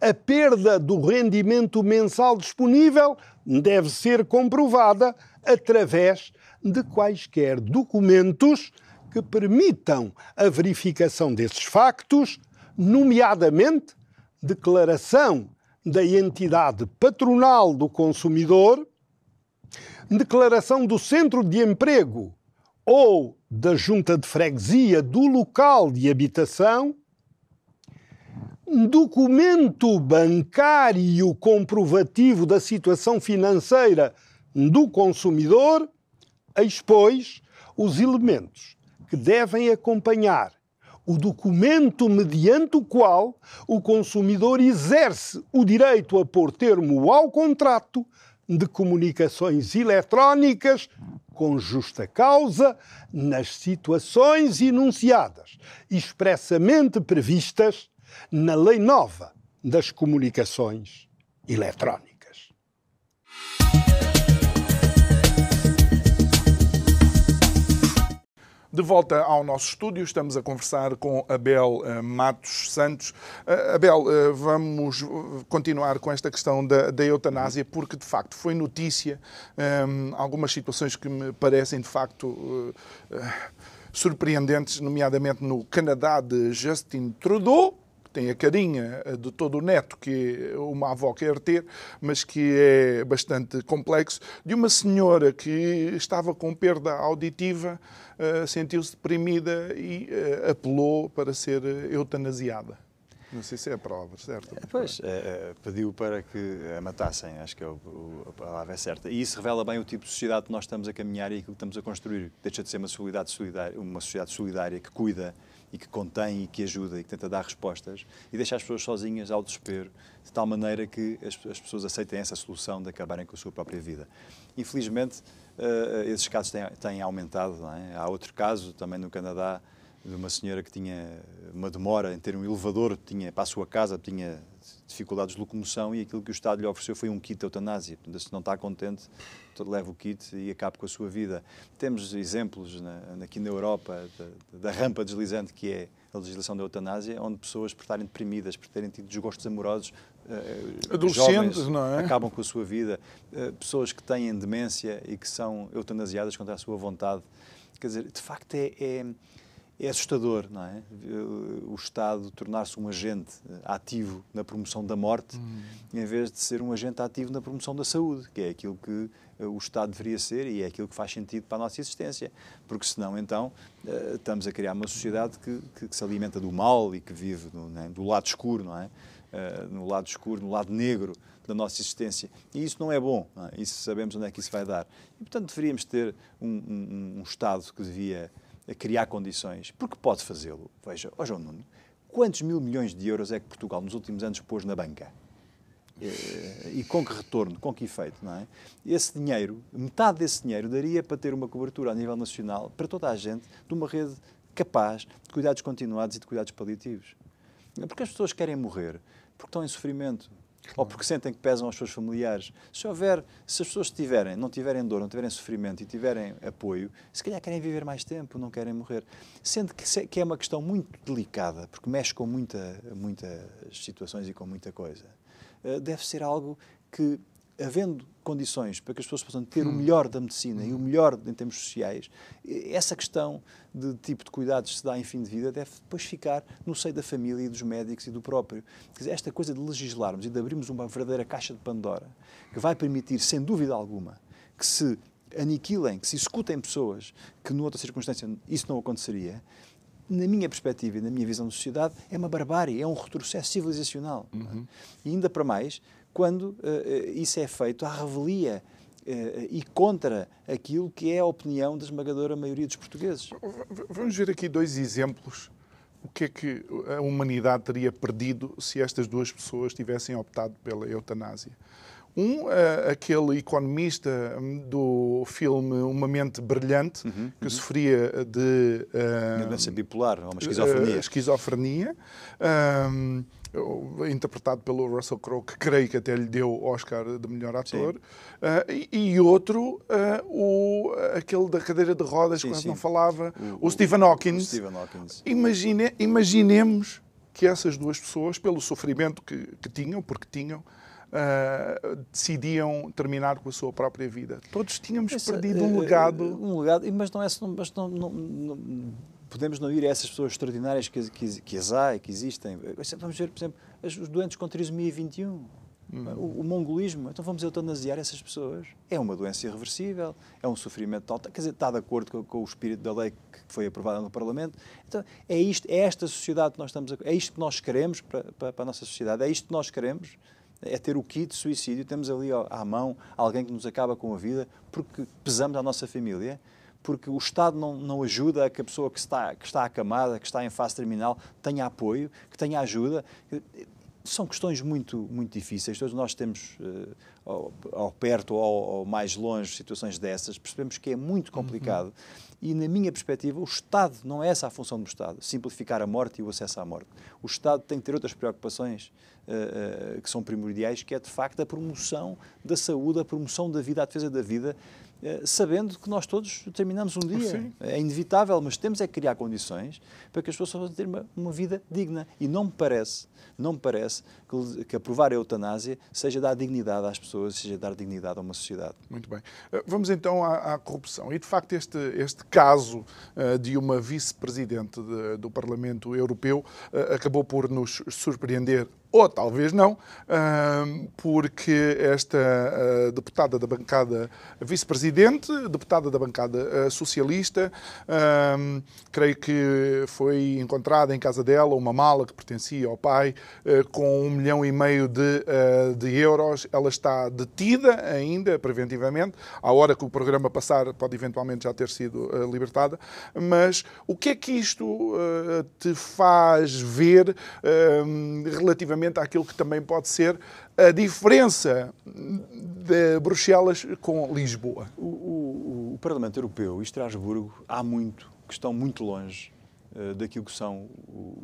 a perda do rendimento mensal disponível deve ser comprovada através de quaisquer documentos que permitam a verificação desses factos, nomeadamente declaração da entidade patronal do consumidor, declaração do centro de emprego ou da junta de freguesia do local de habitação, documento bancário comprovativo da situação financeira do consumidor, expôs os elementos que devem acompanhar o documento mediante o qual o consumidor exerce o direito a pôr termo ao contrato de comunicações eletrónicas com justa causa nas situações enunciadas, expressamente previstas na Lei Nova das Comunicações Eletrónicas. De volta ao nosso estúdio, estamos a conversar com Abel uh, Matos Santos. Uh, Abel, uh, vamos continuar com esta questão da, da, eutanásia, porque de facto foi notícia um, algumas situações que me parecem de facto surpreendentes, nomeadamente no Canadá de Justin Trudeau tem a carinha de todo o neto que uma avó quer ter, mas que é bastante complexo, de uma senhora que estava com perda auditiva, eh, sentiu-se deprimida e eh, apelou para ser eutanasiada. Não sei se é a prova, certo? Pois, é, pediu para que a matassem, acho que é o, o, a palavra é certa. E isso revela bem o tipo de sociedade que nós estamos a caminhar e aquilo que estamos a construir. Deixa de ser uma sociedade solidária, uma sociedade solidária que cuida e que contém e que ajuda e que tenta dar respostas e deixa as pessoas sozinhas ao desespero, de tal maneira que as, as pessoas aceitem essa solução de acabarem com a sua própria vida. Infelizmente, uh, esses casos têm, têm aumentado. É? Há outro caso também no Canadá de uma senhora que tinha uma demora em ter um elevador tinha, para a sua casa, tinha dificuldades de locomoção e aquilo que o Estado lhe ofereceu foi um kit de eutanásia. Portanto, se não está contente, leva o kit e acabe com a sua vida. Temos exemplos na, aqui na Europa da, da, rampa deslizante que é a legislação da eutanásia, onde pessoas por estarem deprimidas, por terem tido desgostos amorosos, uh, Adolescentes, não é? acabam com a sua vida. Uh, pessoas que têm demência e que são eutanasiadas contra a sua vontade. Quer dizer, de facto é, é é assustador, não é? O Estado tornar-se um agente ativo na promoção da morte, hum. em vez de ser um agente ativo na promoção da saúde, que é aquilo que eh, o Estado deveria ser e é aquilo que faz sentido para a nossa existência. Porque senão, então, eh, estamos a criar uma sociedade que, que, que se alimenta do mal e que vive no, né, do lado escuro, não é? Eh, no lado escuro, no lado negro da nossa existência. E isso não é bom, não é? isso sabemos onde é que isso vai dar. E, portanto, deveríamos ter um, um, um Estado que devia a criar condições, porque pode fazê-lo. Veja, ó João Nuno, quantos mil milhões de euros é que Portugal nos últimos anos pôs na banca? Eh, e com que retorno, com que efeito, não é? Esse dinheiro, metade desse dinheiro daria para ter uma cobertura a nível nacional para toda a gente de uma rede capaz de cuidados continuados e de cuidados paliativos. Porque as pessoas querem morrer, porque estão em sofrimento, ou porque sentem que pesam aos seus familiares. Se houver, se as pessoas tiverem, não tiverem dor, não tiverem sofrimento e tiverem apoio, se calhar querem viver mais tempo, não querem morrer. Sendo que é uma questão muito delicada, porque mexe com muita, muitas situações e com muita coisa. Eh, deve ser algo que havendo condições para que as pessoas possam ter o hum. melhor da medicina e o melhor em termos sociais, essa questão de tipo de cuidados se dá em fim de vida deve depois ficar no seio da família e dos médicos e do próprio. Quer dizer, esta coisa de legislarmos e de abrirmos uma verdadeira caixa de Pandora que vai permitir, sem dúvida alguma, que se aniquilem, que se executem pessoas que, numa circunstância, isso não aconteceria, na minha perspectiva e na minha visão de sociedade, é uma barbárie, é um retrocesso civilizacional. Uhum. E ainda para mais, quando uh, isso é feito à revelia uh, e contra aquilo que é a opinião da esmagadora maioria dos portugueses. Vamos ver aqui dois exemplos. O que é que a humanidade teria perdido se estas duas pessoas tivessem optado pela eutanásia? Um, aquele economista hum, do filme Uma Mente Brilhante, uhum, que uhum. sofria de. Uh, bipolar, uma esquizofrenia. Esquizofrenia. Uh, interpretado pelo Russell Crowe, que creio que até lhe deu o Oscar de melhor ator, uh, e, e, outro, uh, o, aquele da cadeira de rodas, sim, quase sim. não falava, o, o, Stephen Hawkins. O Stephen Hawkins. Imagine, imaginemos que essas duas pessoas, pelo sofrimento que, que tinham, porque tinham, Uh, decidiam terminar com a sua própria vida. Todos tínhamos Essa, perdido um legado. Um legado, mas não é. Mas não, não, não, podemos não ir a essas pessoas extraordinárias que, que, que as há e que existem. Vamos ver, por exemplo, os doentes com trissomia 21, hum. o, o, mongolismo. Então vamos eutanasiar essas pessoas. É uma doença irreversível, é um sofrimento total. Quer dizer, está de acordo com, com o espírito da lei que foi aprovada no Parlamento. Então é, isto, é esta sociedade que nós estamos a, é isto que nós queremos para, para, para a nossa sociedade, é isto que nós queremos é ter o kit de suicídio. Temos ali à mão alguém que nos acaba com a vida porque pesamos a nossa família porque o Estado não, não ajuda a que a pessoa que está, que está acamada, que está em fase terminal, tenha apoio, que tenha ajuda. São questões muito, muito difíceis. Todos nós temos, uh, ao, ao, perto ou, ou, mais longe, situações dessas, percebemos que é muito complicado. Uhum. E, na minha perspectiva, o Estado não é essa a função do Estado, simplificar a morte e o acesso à morte. O Estado tem que ter outras preocupações uh, uh, que são primordiais, que é, de facto, a promoção da saúde, a promoção da vida, a defesa da vida sabendo que nós todos terminamos um dia. Sim. É inevitável, mas temos é que criar condições para que as pessoas possam ter uma, uma, vida digna. E não me parece, não me parece que, que, aprovar a eutanásia seja dar dignidade às pessoas, seja dar dignidade a uma sociedade. Muito bem. Eh, vamos então à, à corrupção. E de facto este, este caso uh, de uma vice-presidente do Parlamento Europeu acabou por nos surpreender ou talvez não, porque esta deputada da bancada vice-presidente, deputada da bancada socialista, creio que foi encontrada em casa dela uma mala que pertencia ao pai com um milhão e meio de, de euros. Ela está detida ainda, preventivamente. À hora que o programa passar, pode eventualmente já ter sido libertada. Mas o que é que isto te faz ver relativamente relativamente àquilo que também pode ser a diferença de Bruxelas com Lisboa. O, o, o Parlamento Europeu e Estrasburgo há muito, que estão muito longe uh, daquilo que são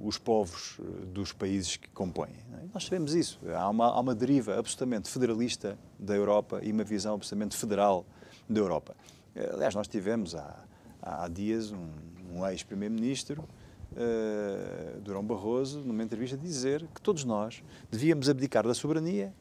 os povos uh, dos países que compõem. É? Nós sabemos isso. Há uma, há uma deriva absolutamente federalista da Europa e uma visão absolutamente federal da Europa. Uh, aliás, nós tivemos há, há dias um, um ex-primeiro-ministro uh, Durão Barroso, numa entrevista, dizer que todos nós devíamos abdicar da soberania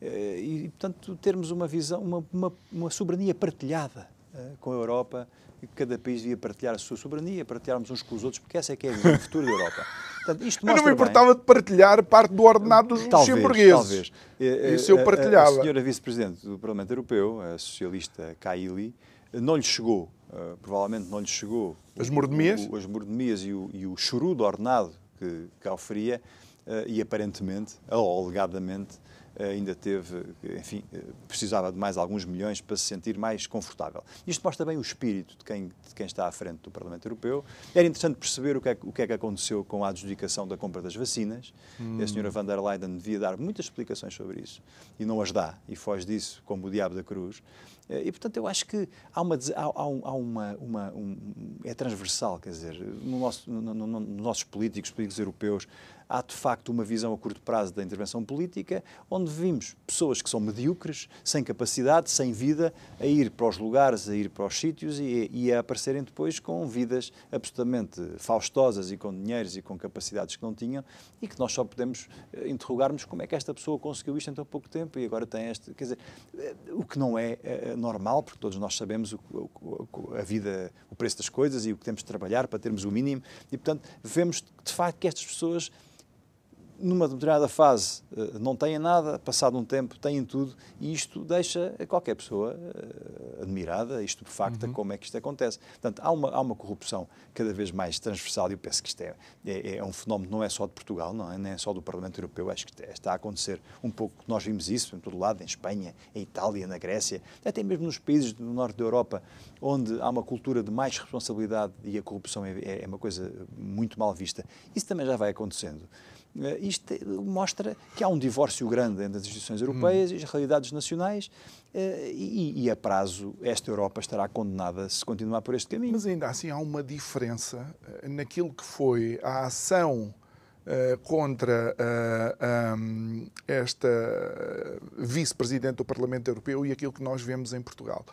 uh, e, portanto, termos uma visão, uma, uma, uma soberania partilhada uh, com a Europa e que cada país devia partilhar a sua soberania, partilharmos uns com os outros, porque essa é que é a visão futura da Europa. Portanto, isto eu não me importava bem, de partilhar parte do ordenado dos luxemburgueses. Talvez. Isso eu partilhava. A, a, a senhora vice-presidente do Parlamento Europeu, a socialista Kaili, não lhe chegou uh, provavelmente não lhe chegou as mordomias, o, as mordomias e o, e o chorudo ordenado que, que oferia, uh, e aparentemente, ou alegadamente, ainda teve, enfim, precisava de mais alguns milhões para se sentir mais confortável. Isto mostra bem o espírito de quem, de quem está à frente do Parlamento Europeu. Era interessante perceber o que é, o que, é que aconteceu com a adjudicação da compra das vacinas. Hum. A senhora van der Leyen devia dar muitas explicações sobre isso e não as dá e foge disso como o diabo da cruz. E, portanto, eu acho que há uma, há, há uma, uma um, é transversal, quer dizer, no nosso, no, no, no, nos nossos políticos, políticos europeus, há de facto uma visão a curto prazo da intervenção política, onde vimos pessoas que são medíocres, sem capacidade, sem vida, a ir para os lugares, a ir para os sítios e, e a aparecerem depois com vidas absolutamente faustosas e com dinheiros e com capacidades que não tinham e que nós só podemos eh, interrogarmos como é que esta pessoa conseguiu isto em tão pouco tempo e agora tem este. Quer dizer, eh, o que não é, é normal, porque todos nós sabemos o, o, a vida, o preço das coisas e o que temos de trabalhar para termos o mínimo e, portanto, vemos de facto que estas pessoas numa determinada fase eh, não têm nada, passado um tempo têm tudo, e isto deixa qualquer pessoa eh, admirada estupefacta uhum. como é que isto acontece. Portanto, há uma, há uma corrupção cada vez mais transversal, e eu penso que isto é, é, é, um fenómeno não é só de Portugal, não é, nem é só do Parlamento Europeu, acho que está a acontecer um pouco, nós vimos isso em todo lado, em Espanha, em Itália, na Grécia, até mesmo nos países do norte da Europa, onde há uma cultura de mais responsabilidade e a corrupção é, é uma coisa muito mal vista. Isso também já vai acontecendo. Eh, isto mostra que há um divórcio grande entre as instituições europeias e as realidades nacionais eh, e, e, a prazo esta Europa estará condenada se continuar por este caminho. Mas ainda assim há uma diferença eh, naquilo que foi a ação Uh, contra uh, um, esta vice-presidente do Parlamento Europeu e aquilo que nós vemos em Portugal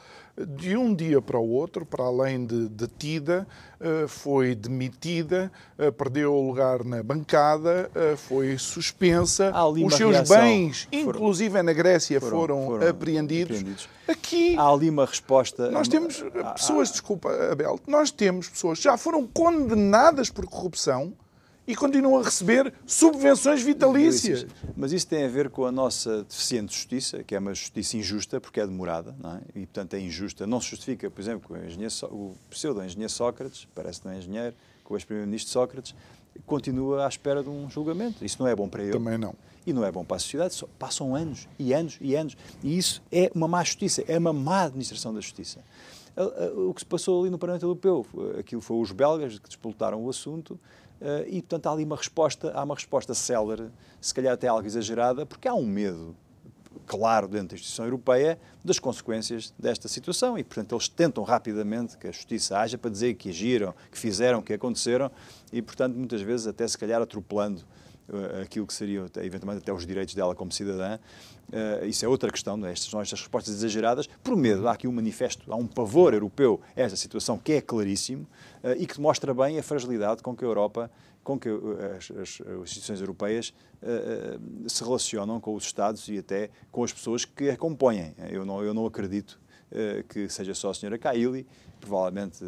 de um dia para o outro, para além de detida, eh, foi demitida, eh, perdeu o lugar na bancada, eh, foi suspensa, os seus reação. bens, foram, inclusive na Grécia, foram, foram, foram apreendidos. apreendidos. Aqui há ali uma resposta. Nós temos pessoas, desculpa, Abel, nós temos pessoas que já foram condenadas por corrupção e continuam a receber subvenções vitalícias. Mas isso tem a ver com a nossa deficiente justiça, que é uma justiça injusta porque é demorada, não é? e portanto é injusta. Não se justifica, por exemplo, o, o pseudo-engenheiro Sócrates, parece que não é engenheiro, com o ex-primeiro-ministro Sócrates, continua à espera de um julgamento. Isso não é bom para ele. Também não. E não é bom para a sociedade. Só passam anos e anos e anos. E isso é uma má justiça, é uma má administração da justiça. O que se passou ali no Parlamento Europeu, aquilo foi os belgas que disputaram o assunto, Uh, e, portanto, há ali uma resposta, há uma resposta célere, se calhar até algo exagerada, porque há um medo claro dentro da instituição europeia das consequências desta situação e, portanto, eles tentam rapidamente que a justiça haja para dizer que agiram, que fizeram, que aconteceram e, portanto, muitas vezes até se calhar atropelando aquilo que seriam, eventualmente, até os direitos dela como cidadã. Uh, isso é outra questão, não é? estas são estas respostas exageradas, por medo. Há aqui um manifesto, há um pavor europeu a esta situação que é claríssimo uh, e que demonstra bem a fragilidade com que a Europa, com que as, as, as instituições europeias uh, se relacionam com os Estados e até com as pessoas que a compõem. Eu não, eu não acredito que seja só a senhora Kaili, provavelmente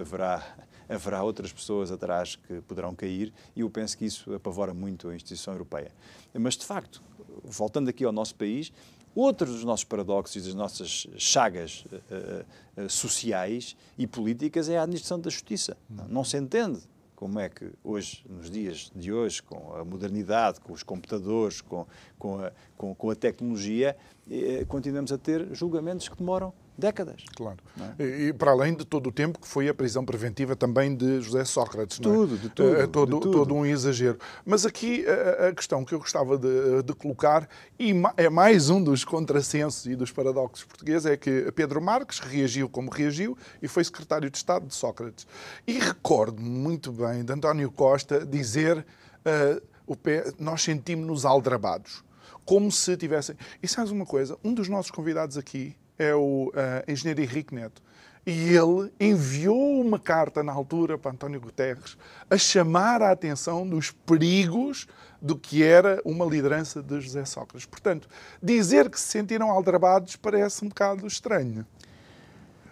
haverá haverá outras pessoas atrás que poderão cair e eu penso que isso apavora muito a instituição europeia. Mas, de facto, voltando aqui ao nosso país, outro dos nossos paradoxos e das nossas chagas uh, uh, sociais e políticas é a administração da justiça. Não, não se entende como é que hoje, nos dias de hoje, com a modernidade, com os computadores, com, com, a, com, com a tecnologia, eh, continuamos a ter julgamentos que demoram décadas. Claro. É? E, e, para além de todo o tempo que foi a prisão preventiva também de José Sócrates. Tudo, é? de tudo, é, todo, de tudo. todo um exagero. Mas aqui a, a questão que eu gostava de, de, colocar, e é mais um dos contrassensos e dos paradoxos portugueses, é que Pedro Marques reagiu como reagiu e foi secretário de Estado de Sócrates. E recordo muito bem de António Costa dizer uh, o pé, nós sentimos-nos aldrabados. Como se tivessem. E sabes uma coisa? Um dos nossos convidados aqui é o uh, engenheiro Henrique Neto. E ele enviou uma carta na altura para António Guterres a chamar a atenção dos perigos do que era uma liderança de José Sócrates. Portanto, dizer que se sentiram aldrabados parece um bocado estranho.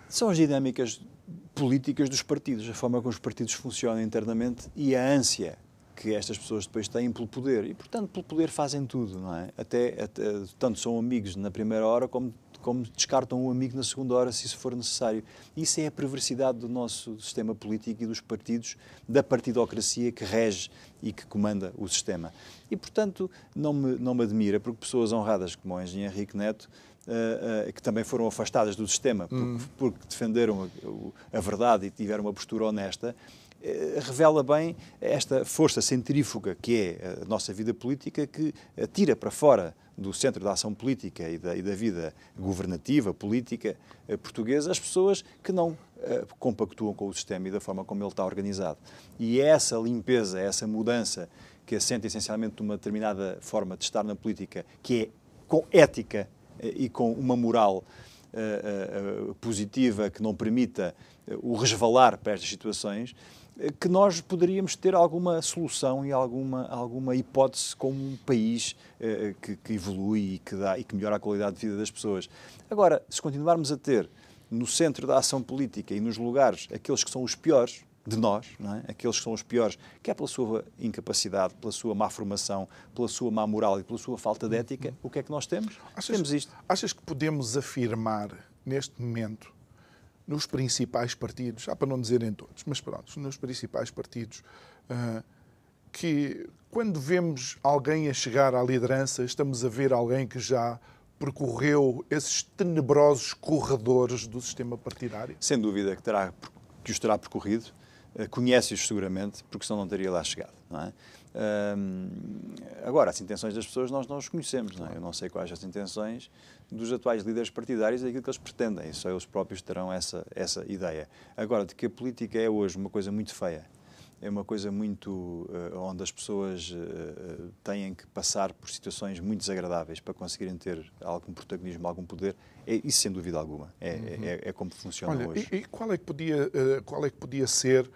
São as dinâmicas políticas dos partidos, a forma como os partidos funcionam internamente e a ânsia que estas pessoas depois têm pelo poder. E, portanto, pelo poder fazem tudo, não é? Até, até tanto são amigos na primeira hora como como descartam um amigo na segunda hora, se isso for necessário. Isso é a perversidade do nosso sistema político e dos partidos, da partidocracia que rege e que comanda o sistema. E, portanto, não me, não me admira, porque pessoas honradas como o engenheiro Henrique Neto, Uh, uh, que também foram afastadas do sistema porque, hum. porque defenderam a, a, verdade e tiveram uma postura honesta, revela bem esta força centrífuga que é a nossa vida política que tira para fora do centro da ação política e da, e da vida governativa, política eh, portuguesa, as pessoas que não eh, compactuam com o sistema e da forma como ele está organizado. E é essa limpeza, é essa mudança que assenta essencialmente numa determinada forma de estar na política, que é com ética eh, e com uma moral positiva que não permita o resvalar para estas situações, que nós poderíamos ter alguma solução e alguma, alguma hipótese como um país eh, que, que, evolui e que, dá, e que melhora a qualidade de vida das pessoas. Agora, se continuarmos a ter no centro da ação política e nos lugares aqueles que são os piores de nós, é? aqueles que são os piores, quer pela sua incapacidade, pela sua má formação, pela sua má moral e pela sua falta de ética, o que é que nós temos? Achas, temos isto. Achas que podemos afirmar neste momento nos principais partidos, já para não dizer em todos, mas pronto, nos principais partidos, uh, que quando vemos alguém a chegar à liderança, estamos a ver alguém que já percorreu esses tenebrosos corredores do sistema partidário? Sem dúvida que, terá, que os terá percorrido, uh, conhece-os seguramente, porque senão não teria lá chegado. É? agora, as intenções das pessoas nós não as conhecemos. Não é? Eu não sei quais as intenções dos atuais líderes partidários e aquilo que eles pretendem. Só eles próprios terão essa, essa ideia. Agora, de que a política é hoje uma coisa muito feia, é uma coisa muito uh, onde as pessoas uh, têm que passar por situações muito desagradáveis para conseguirem ter algum protagonismo, algum poder, é isso sem dúvida alguma. É, uhum. é, é como funciona Olha, hoje. E, e, qual, é que podia, uh, qual é que podia ser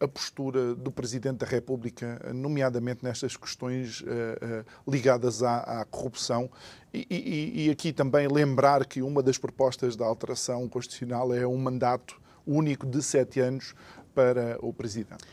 a postura do Presidente da República, nomeadamente nestas questões ligadas à, à corrupção. E, e, e, aqui também lembrar que uma das propostas da alteração constitucional é um mandato único de sete anos para o Presidente.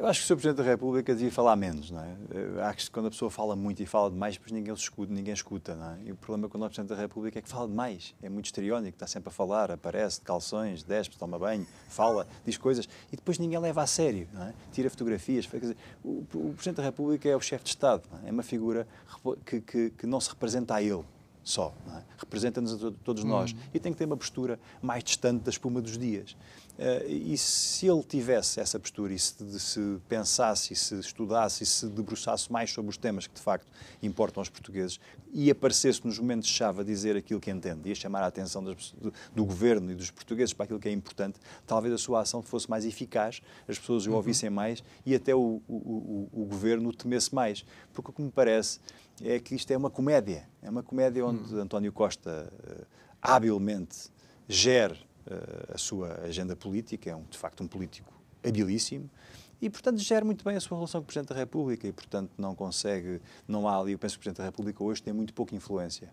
Eu acho que o Sr. Presidente da República devia falar menos, não é? Eu acho que quando a pessoa fala muito e fala demais, depois ninguém escuta, ninguém escuta, não é? E o problema com o Presidente da República é que fala demais, é muito estereónico, está sempre a falar, aparece de calções, despe, toma banho, fala, diz coisas e depois ninguém leva a sério, não é? Tira fotografias. Quer dizer, o, o Presidente da República é o chefe de Estado, é? é? uma figura que, que, que não se representa a ele só. É? Representa-nos a todos nós. Hum. E tem que ter uma postura mais distante da espuma dos dias. Uh, e se ele tivesse essa postura e se, se, pensasse, e se estudasse e se debruçasse mais sobre os temas que de facto importam aos portugueses e aparecesse nos momentos-chave a dizer aquilo que entende e a chamar a atenção das, do, do, governo e dos portugueses para aquilo que é importante, talvez a sua ação fosse mais eficaz, as pessoas o uhum. ouvissem mais e até o, o, o, o governo o temesse mais. Porque o que me parece é que isto é uma comédia. É uma comédia onde uhum. António Costa uh, habilmente gere uh, a sua agenda política, é um, de facto um político habilíssimo, e, portanto, gera muito bem a sua relação com o Presidente da República e, portanto, não consegue, não há ali, eu penso que o Presidente da República hoje tem muito pouca influência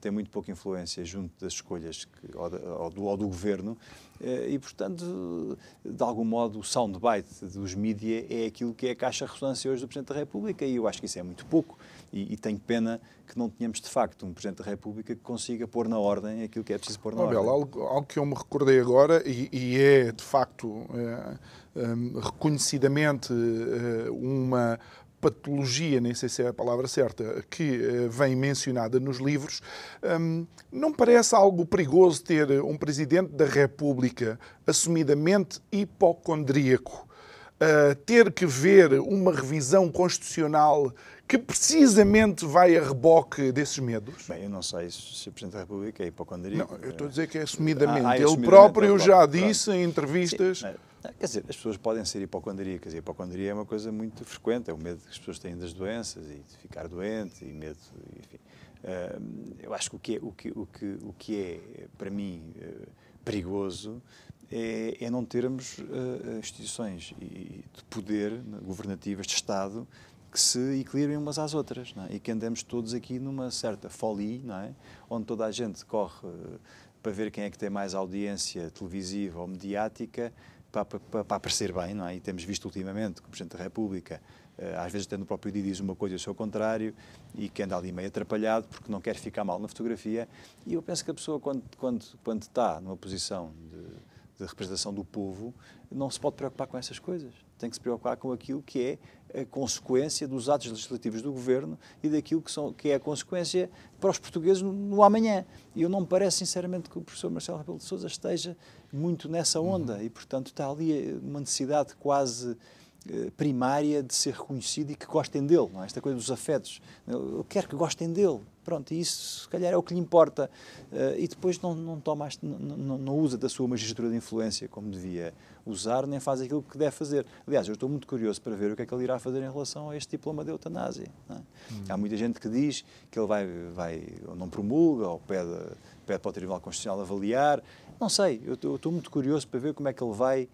tem muito pouca influência junto das escolhas que, ou, do, ou, do, governo eh, e, portanto, de algum modo, o soundbite dos mídias é aquilo que é a caixa de ressonância hoje do Presidente da República e eu acho que isso é muito pouco e, e tenho pena que não tenhamos, de facto, um Presidente da República que consiga pôr na ordem aquilo que é preciso pôr na Abel, ordem. Algo, algo que eu me recordei agora e, e é, de facto, é, é, reconhecidamente é, uma patologia, nem sei se é a palavra certa, que vem mencionada nos livros, não parece algo perigoso ter um Presidente da República assumidamente hipocondríaco, ter que ver uma revisão constitucional que precisamente vai a reboque desses medos? Bem, eu não sei se o Presidente da República é hipocondríaco. Não, eu estou a dizer que é assumidamente. Ah, ah, é Ele próprio já disse em entrevistas... Sim, Quer dizer, as pessoas podem ser hipocondríacas e a hipocondria é uma coisa muito frequente, é o medo que as pessoas têm das doenças e de ficar doente e medo, enfim. eu acho que o que é, o que, o que, o que é para mim, eh, perigoso é, é não termos uh, instituições de poder governativas de Estado que se equilibrem umas às outras é? e que andemos todos aqui numa certa folia, não é? onde toda a gente corre uh, para ver quem é que tem mais audiência televisiva ou mediática para, para, para aparecer bem, não é? E temos visto ultimamente que o Presidente da República, eh, às vezes tendo o próprio dia diz uma coisa e o seu contrário, e que anda ali meio atrapalhado porque não quer ficar mal na fotografia. E eu penso que a pessoa, quando, quando, quando está numa posição de, de representação do povo, não se pode preocupar com essas coisas. Tem que se preocupar com aquilo que é a consequência dos atos legislativos do governo e daquilo que, são, que é a consequência para os portugueses no, no amanhã. E eu não me parece, sinceramente, que o professor Marcelo Rebelo de Sousa esteja muito nessa onda uhum. e, portanto, está ali uma necessidade quase eh, primária de ser reconhecido e que gostem dele, não é? esta coisa dos afetos. Eu quero que gostem dele. Pronto, e isso se calhar é o que lhe importa. Uh, e depois não, não, toma, não, não, usa da sua magistratura de influência como devia usar, nem faz aquilo que deve fazer. Aliás, eu estou muito curioso para ver o que é que ele irá fazer em relação a este diploma de eutanásia. É? Hum. Há muita gente que diz que ele vai, vai ou não promulga, ou pede, pede para o Tribunal Constitucional avaliar. Não sei, eu estou, eu estou muito curioso para ver como é que ele vai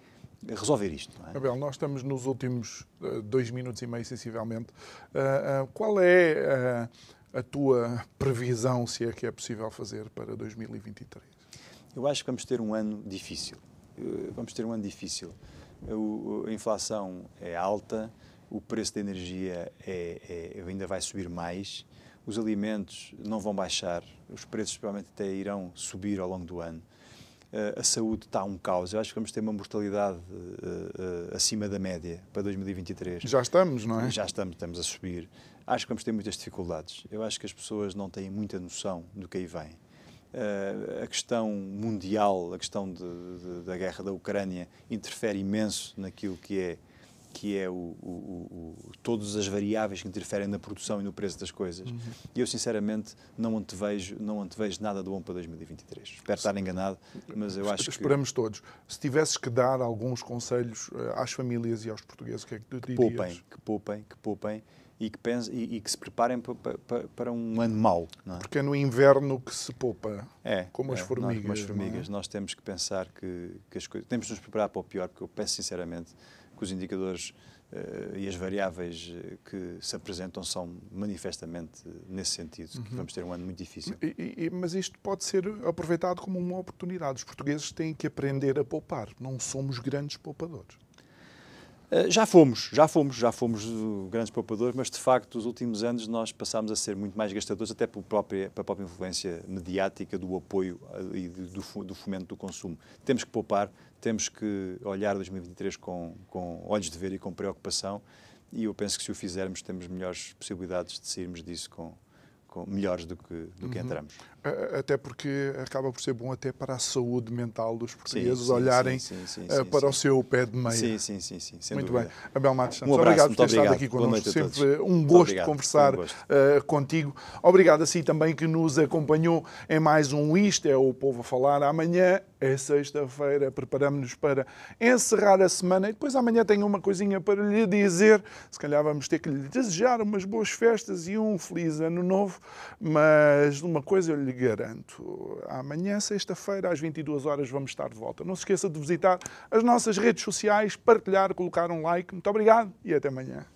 resolver isto. É? Abel, nós estamos nos últimos uh, dois minutos e meio, sensivelmente. Uh, uh, qual é a tua previsão, se é que é possível fazer, para 2023? Eu acho que vamos ter um ano difícil. Vamos ter um ano difícil. A inflação é alta, o preço da energia é, é, ainda vai subir mais, os alimentos não vão baixar, os preços provavelmente até irão subir ao longo do ano. Eh, a saúde está um caos. Eu acho que vamos ter uma mortalidade acima da média para 2023. Já estamos, não é? Já estamos, estamos a subir. Acho que vamos ter muitas dificuldades. Eu acho que as pessoas não têm muita noção do que aí vem. Uh, a questão mundial, a questão de, de, da guerra da Ucrânia, interfere imenso naquilo que é que é o, o, o, todas as variáveis que interferem na produção e no preço das coisas. Uhum. E eu, sinceramente, não antevejo, não antevejo nada de bom para 2023. Espero estar enganado, mas eu acho que... Esperamos todos. Se tivesses que dar alguns conselhos eh, às famílias e aos portugueses, o que é que tu dirias? Que poupem, que poupem, que poupem e que, pensem, e, e que se preparem para, para, para um ano mau. É? Porque é no inverno que se poupa, é, como é, as formigas. Nós, como as formigas. É? Nós temos que pensar que, que as coisas... Temos de nos preparar para o pior, porque eu peço sinceramente que os indicadores uh, e as variáveis eh, que se apresentam são manifestamente nesse sentido, uhum. que vamos ter um ano muito difícil. E, e, mas isto pode ser aproveitado como uma oportunidade. Os portugueses têm que aprender a poupar. Não somos grandes poupadores. Eh, já fomos, já fomos, já fomos grandes poupadores, mas de facto, nos últimos anos nós passámos a ser muito mais gastadores, até pela própria, pela própria influência mediática do apoio eh, e do, do fomento do consumo. Temos que poupar, temos que olhar 2023 com, com olhos de ver e com preocupação, e eu penso que se o fizermos, temos melhores possibilidades de sairmos disso com, com, melhores do que, do que entramos. Até porque acaba por ser bom até para a saúde mental dos portugueses Sim, sim, olharem sim, eh, para o seu pé de meia. Sim, sim, sim, sim, Muito dúvida. bem. Abel Matos Santos, Um abraço, obrigado por ter muito estado obrigado. aqui connosco. Sempre um Muito gosto obrigado. conversar Um gosto. eh, contigo. Obrigado a si também que nos acompanhou em mais um Isto é o Povo a Falar. Amanhã é sexta-feira, preparamos-nos para encerrar a semana e depois amanhã tenho uma coisinha para lhe dizer. Se calhar vamos ter que lhe desejar umas boas festas e um feliz ano novo, mas uma coisa eu lhe garanto: amanhã, sexta-feira, às 22 horas, vamos estar de volta. Não se esqueça de visitar as nossas redes sociais, partilhar, colocar um like. Muito obrigado e até amanhã.